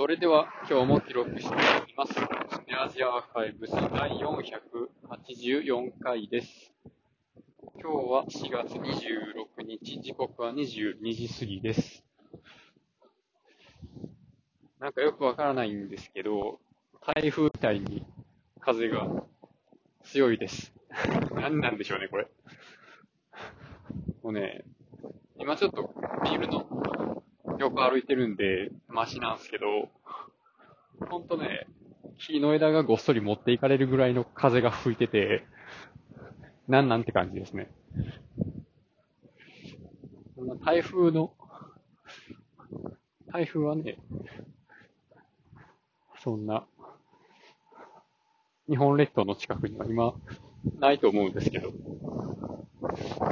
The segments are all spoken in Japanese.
それでは今日も記録していきます。スネアジアアーカイブス第484回です。今日は4月26日、時刻は22時過ぎです。なんかよくわからないんですけど、台風みたいに風が強いです。何なんでしょうね、これ。もうね、今ちょっとビールの横歩いてるんで、マシなんですけど、ほんとね、木の枝がごっそり持っていかれるぐらいの風が吹いてて、なんなんて感じですね。台風の、台風はね、そんな、日本列島の近くには今、ないと思うんですけど、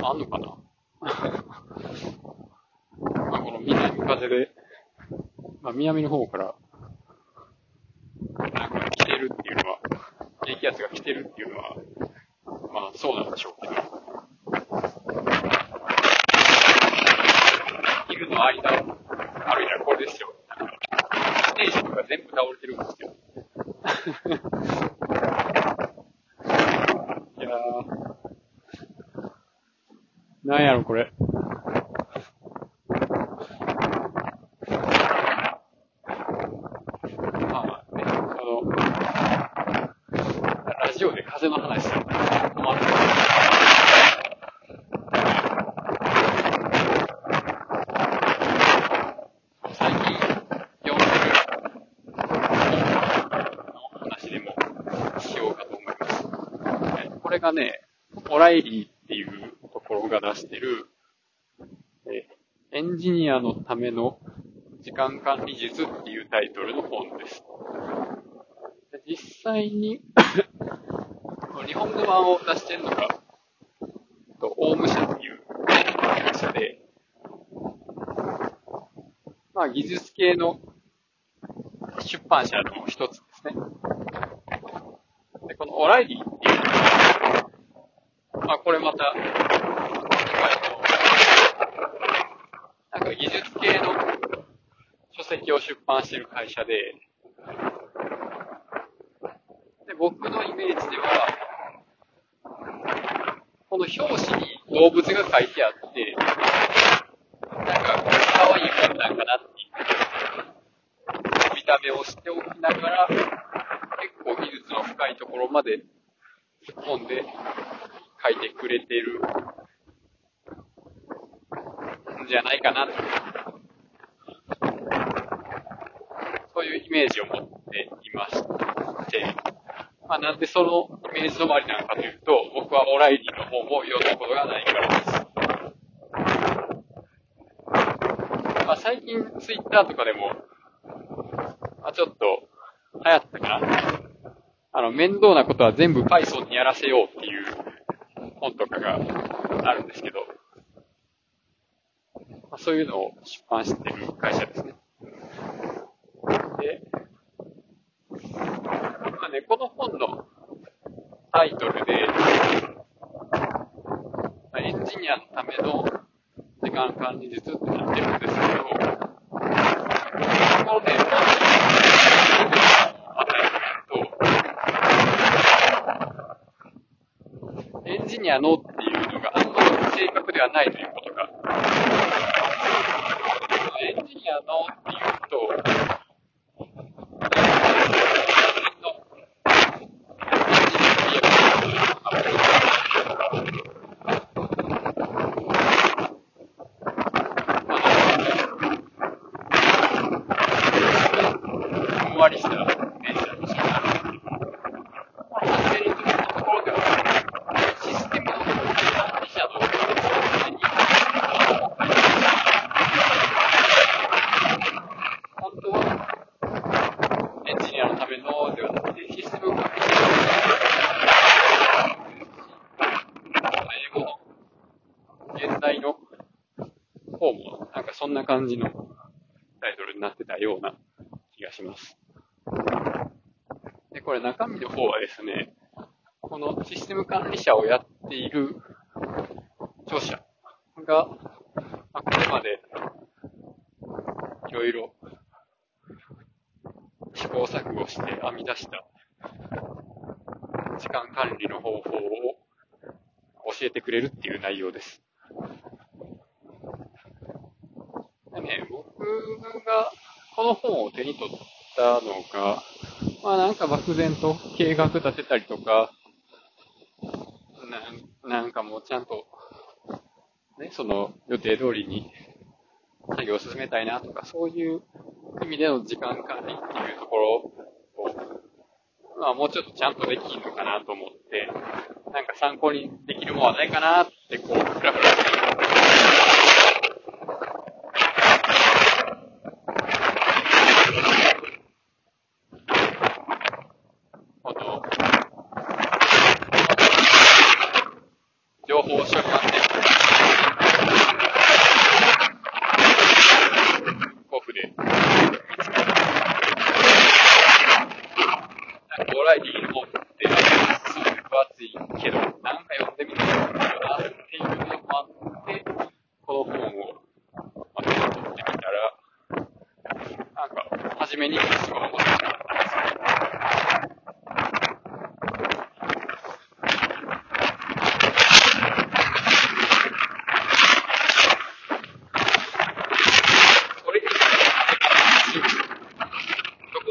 あんのかな？まあ、この南風で、まあ、南の方から、なんか来てるっていうのは、低気圧が来てるっていうのは、まあそうなんでしょうけど。昼の間を歩いたらこれですよ。ステージとか全部倒れてるんですよ。いやー、なんやろこれ。まあね、その、ラジオで風の話するの困る。最近読んでる本の話でもしようかと思います。えこれがね、オライリーっていうところが出してる、エンジニアのための時間管理術っていうタイトルの本です。で実際に 日本語版を出してるのが、オウム社っていう会社で、まあ技術系の出版社の一つですね。で、このオライリー、あこれまた、なんか技術系の書籍を出版している会社で、で、僕のイメージでは、この表紙に動物が書いてあって、なんか、可愛い本なんかなっていう、見た目をしておきながら、結構技術の深いところまで突っ込んで書いてくれてるんじゃないかなってそういうイメージを持っていまして、まあ、なんでそのイメージ止まりなのかというと、僕はオライリーの本を読んだことがないからです。まあ、最近ツイッターとかでも、まあ、ちょっと流行ったかな。あの、面倒なことは全部 Python にやらせようっていう本とかがあるんですけど、まあ、そういうのを出版してる会社ですね。で、まあね、この本のタイトルで、エンジニアのための時間管理術ってなってるんですけど、このね、エンジニアのっていうのがあんまりないということが、エンジニアのっていうと、ふんわりした電車でした。まあ、確かにというところでは、システムの管理者の本当は、エンジニアのためのではなくて、システム管理者英語の現代の方も、なんかそんな感じのタイトルになってたような気がします。で、これ中身の方はですね、このシステム管理者をやっている著者が、まあこれまでいろいろ試行錯誤して編み出した時間管理の方法を教えてくれるっていう内容です。でね、僕がこの本を手に取ったのが、まあなんか漠然と計画立てたりとか、ななんかもうちゃんと、ね、その予定通りに作業を進めたいなとか、そういう意味での時間管理っていうところを、まあもうちょっとちゃんとできるのかなと思って、なんか参考にできるものはないかなってこう、ふらふら分厚いけど、なんか読んでみたいなっていうのもあって、この本を、まあ、手に取ってみたら、なんか、初めにどこ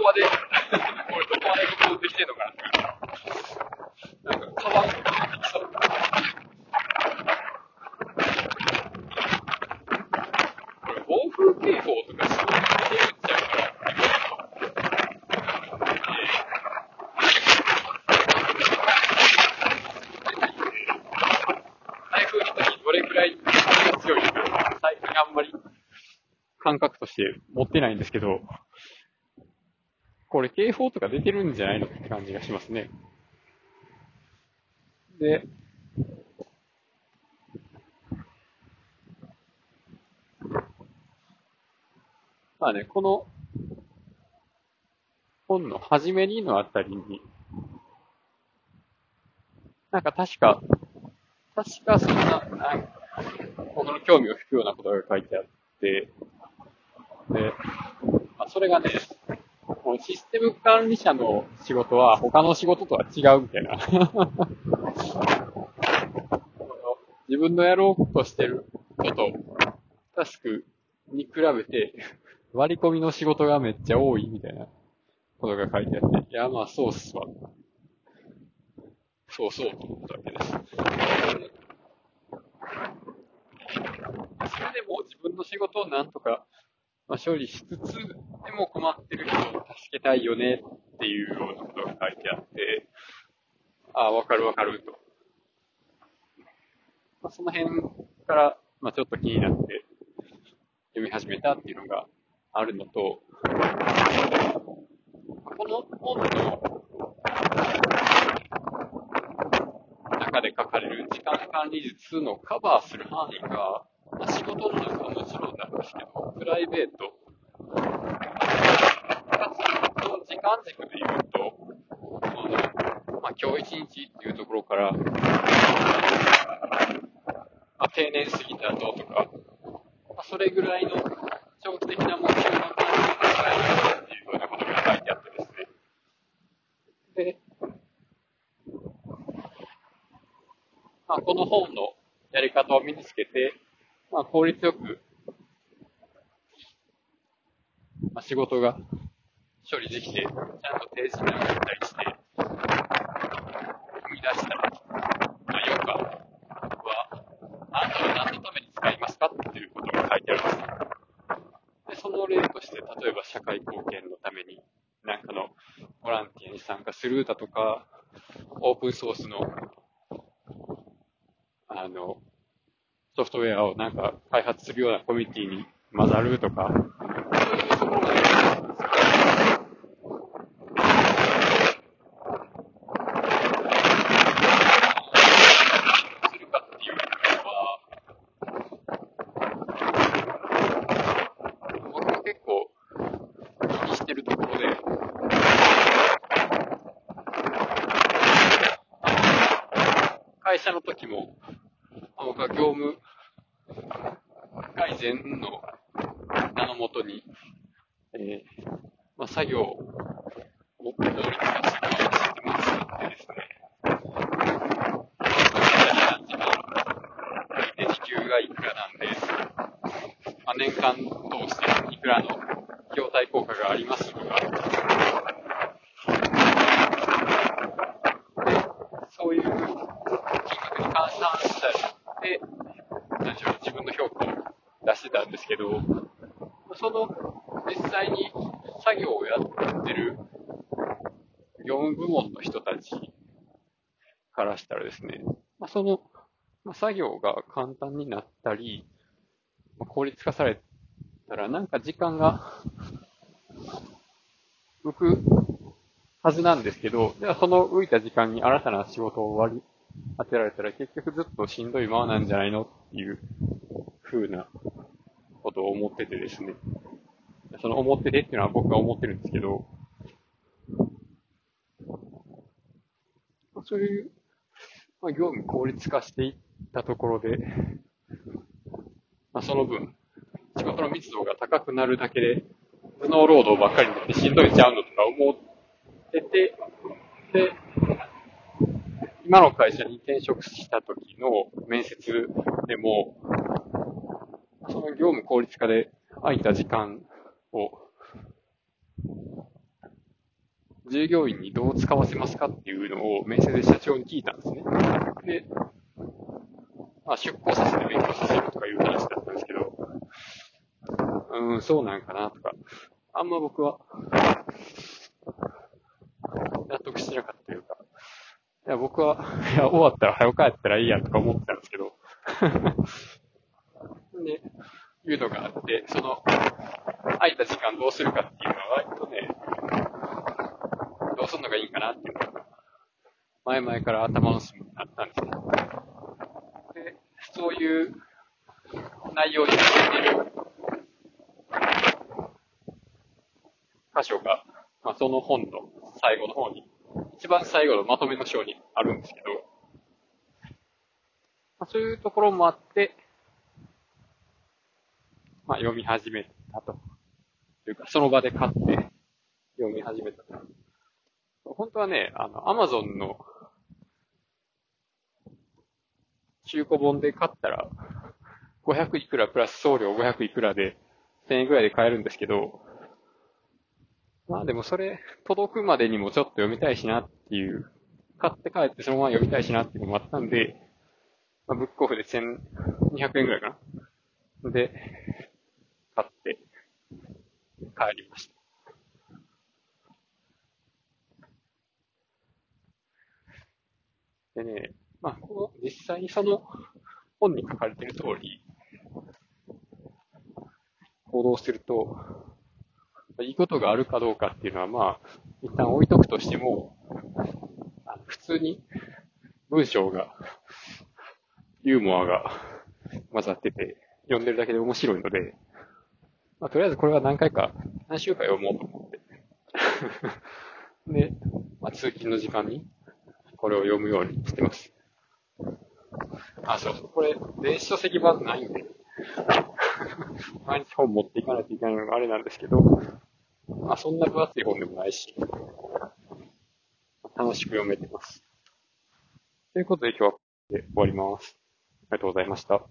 まで。これ、どこまで行動できてるのかなってなんか、カバンとかできそう。これ、暴風警報とかすごい出るんちゃうかなあんまり感覚として持ってないんですけど、これ警報とか出てるんじゃないのって感じがしますね。で、まあね、この本の初めにのあたりに、なんか確か、確かそんな、なん僕の興味を引くようなことが書いてあって、で、まあ、それがね、このシステム管理者の仕事は他の仕事とは違うみたいな。自分のやろうとしてること、タスクに比べて割り込みの仕事がめっちゃ多いみたいなことが書いてあって、いや、まあそうっすわ。そうそうと思ったわけです。それでも自分の仕事をなんとか、まあ、処理しつつ、も困ってる人を助けたいよねっていうようなことが書いてあって、ああ、わかるわかると。まあ、その辺から、まあ、ちょっと気になって読み始めたっていうのがあるのと、この本の中で書かれる時間管理術のカバーする範囲が、まあ、仕事の中はもちろんなんですけど、プライベート、かつ、その時間軸で言うと、この、まあ、今日一日っていうところから、まあ、定年過ぎた後とか、まあ、それぐらいの長期的な目標が考えっていうようなことが書いてあってですね。で、まあ、この本のやり方を身につけて、まあ、効率よく、まあ、仕事が処理できて、ちゃんと定時に上がったりして、生み出した、まあ、余暇は、あなたは何のために使いますかっていうことが書いてあるんです。で、その例として、例えば社会貢献のために、なんかのボランスルーだとか、オープンソースのあの、ソフトウェアをなんか開発するようなコミュニティに混ざるとか、そういうところがするかっていうのは、僕も結構気にしてるところで、会社の時も、僕は業務改善の名のもとに、えー、まあ、作業もっと効率化してる話してますってですね。で、時給がいくらなんで、まあ、年間通していくらの業態効果がありますとか、で、そういう金額に換算したりで、何でしょう、自分の評価を出してたんですけど、その、実際に作業をやってる業務部門の人たちからしたらですね、ま、その、ま、作業が簡単になったり、まあ、効率化されたら、なんか時間が浮くはずなんですけど、ではその浮いた時間に新たな仕事を割り当てられたら結局ずっとしんどいままなんじゃないのっていう風なことを思っててですね。その思っててっていうのは僕が思ってるんですけど、そういう、まあ、業務効率化していったところで、まあ、その分、仕事の密度が高くなるだけで、頭脳労働ばっかりになってしんどいちゃうのとか思ってて、で、今の会社に転職した時の面接でも、その業務効率化で空いた時間を、従業員にどう使わせますかっていうのを面接で社長に聞いたんですね。で、まあ、出向させて勉強させるとかいう話だったんですけど、うん、そうなんかなとか、あんま僕は、納得してなかったというか、いや、僕は、いや、終わったら早く帰ったらいいやとか思ってたんですけど、いうのがあって、その、空いた時間どうするかっていうのは割とね、どうするのがいいかなっていうのが、前々から頭の隅にあったんですね。で、そういう内容についている箇所が、まあ、その本の最後の方に、一番最後のまとめの章にあるんですけど、まあ、そういうところもあって、読み始めたと。というか、その場で買って読み始めたと。本当はね、あの、アマゾンの中古本で買ったら、500いくらプラス送料500いくらで1000円ぐらいで買えるんですけど、まあでもそれ、届くまでにもちょっと読みたいしなっていう、買って帰ってそのまま読みたいしなっていうのもあったんで、まあ、ブックオフで1200円ぐらいかな。で、買って帰りました。でね、まあ、この、実際にその本に書かれている通り、行動すると、いいことがあるかどうかっていうのは、まあ、一旦置いとくとしても、普通に文章が、ユーモアが混ざってて、読んでるだけで面白いので、まあ、とりあえずこれは何回か、何週か読もうと思って。で、まあ、通勤の時間に、これを読むようにしてます。あ、そうそう、これ、電子書籍版ないんで、毎日本持っていかないといけないのがあれなんですけど、まあそんな分厚い本でもないし、楽しく読めてます。ということで今日はこれで終わります。ありがとうございました。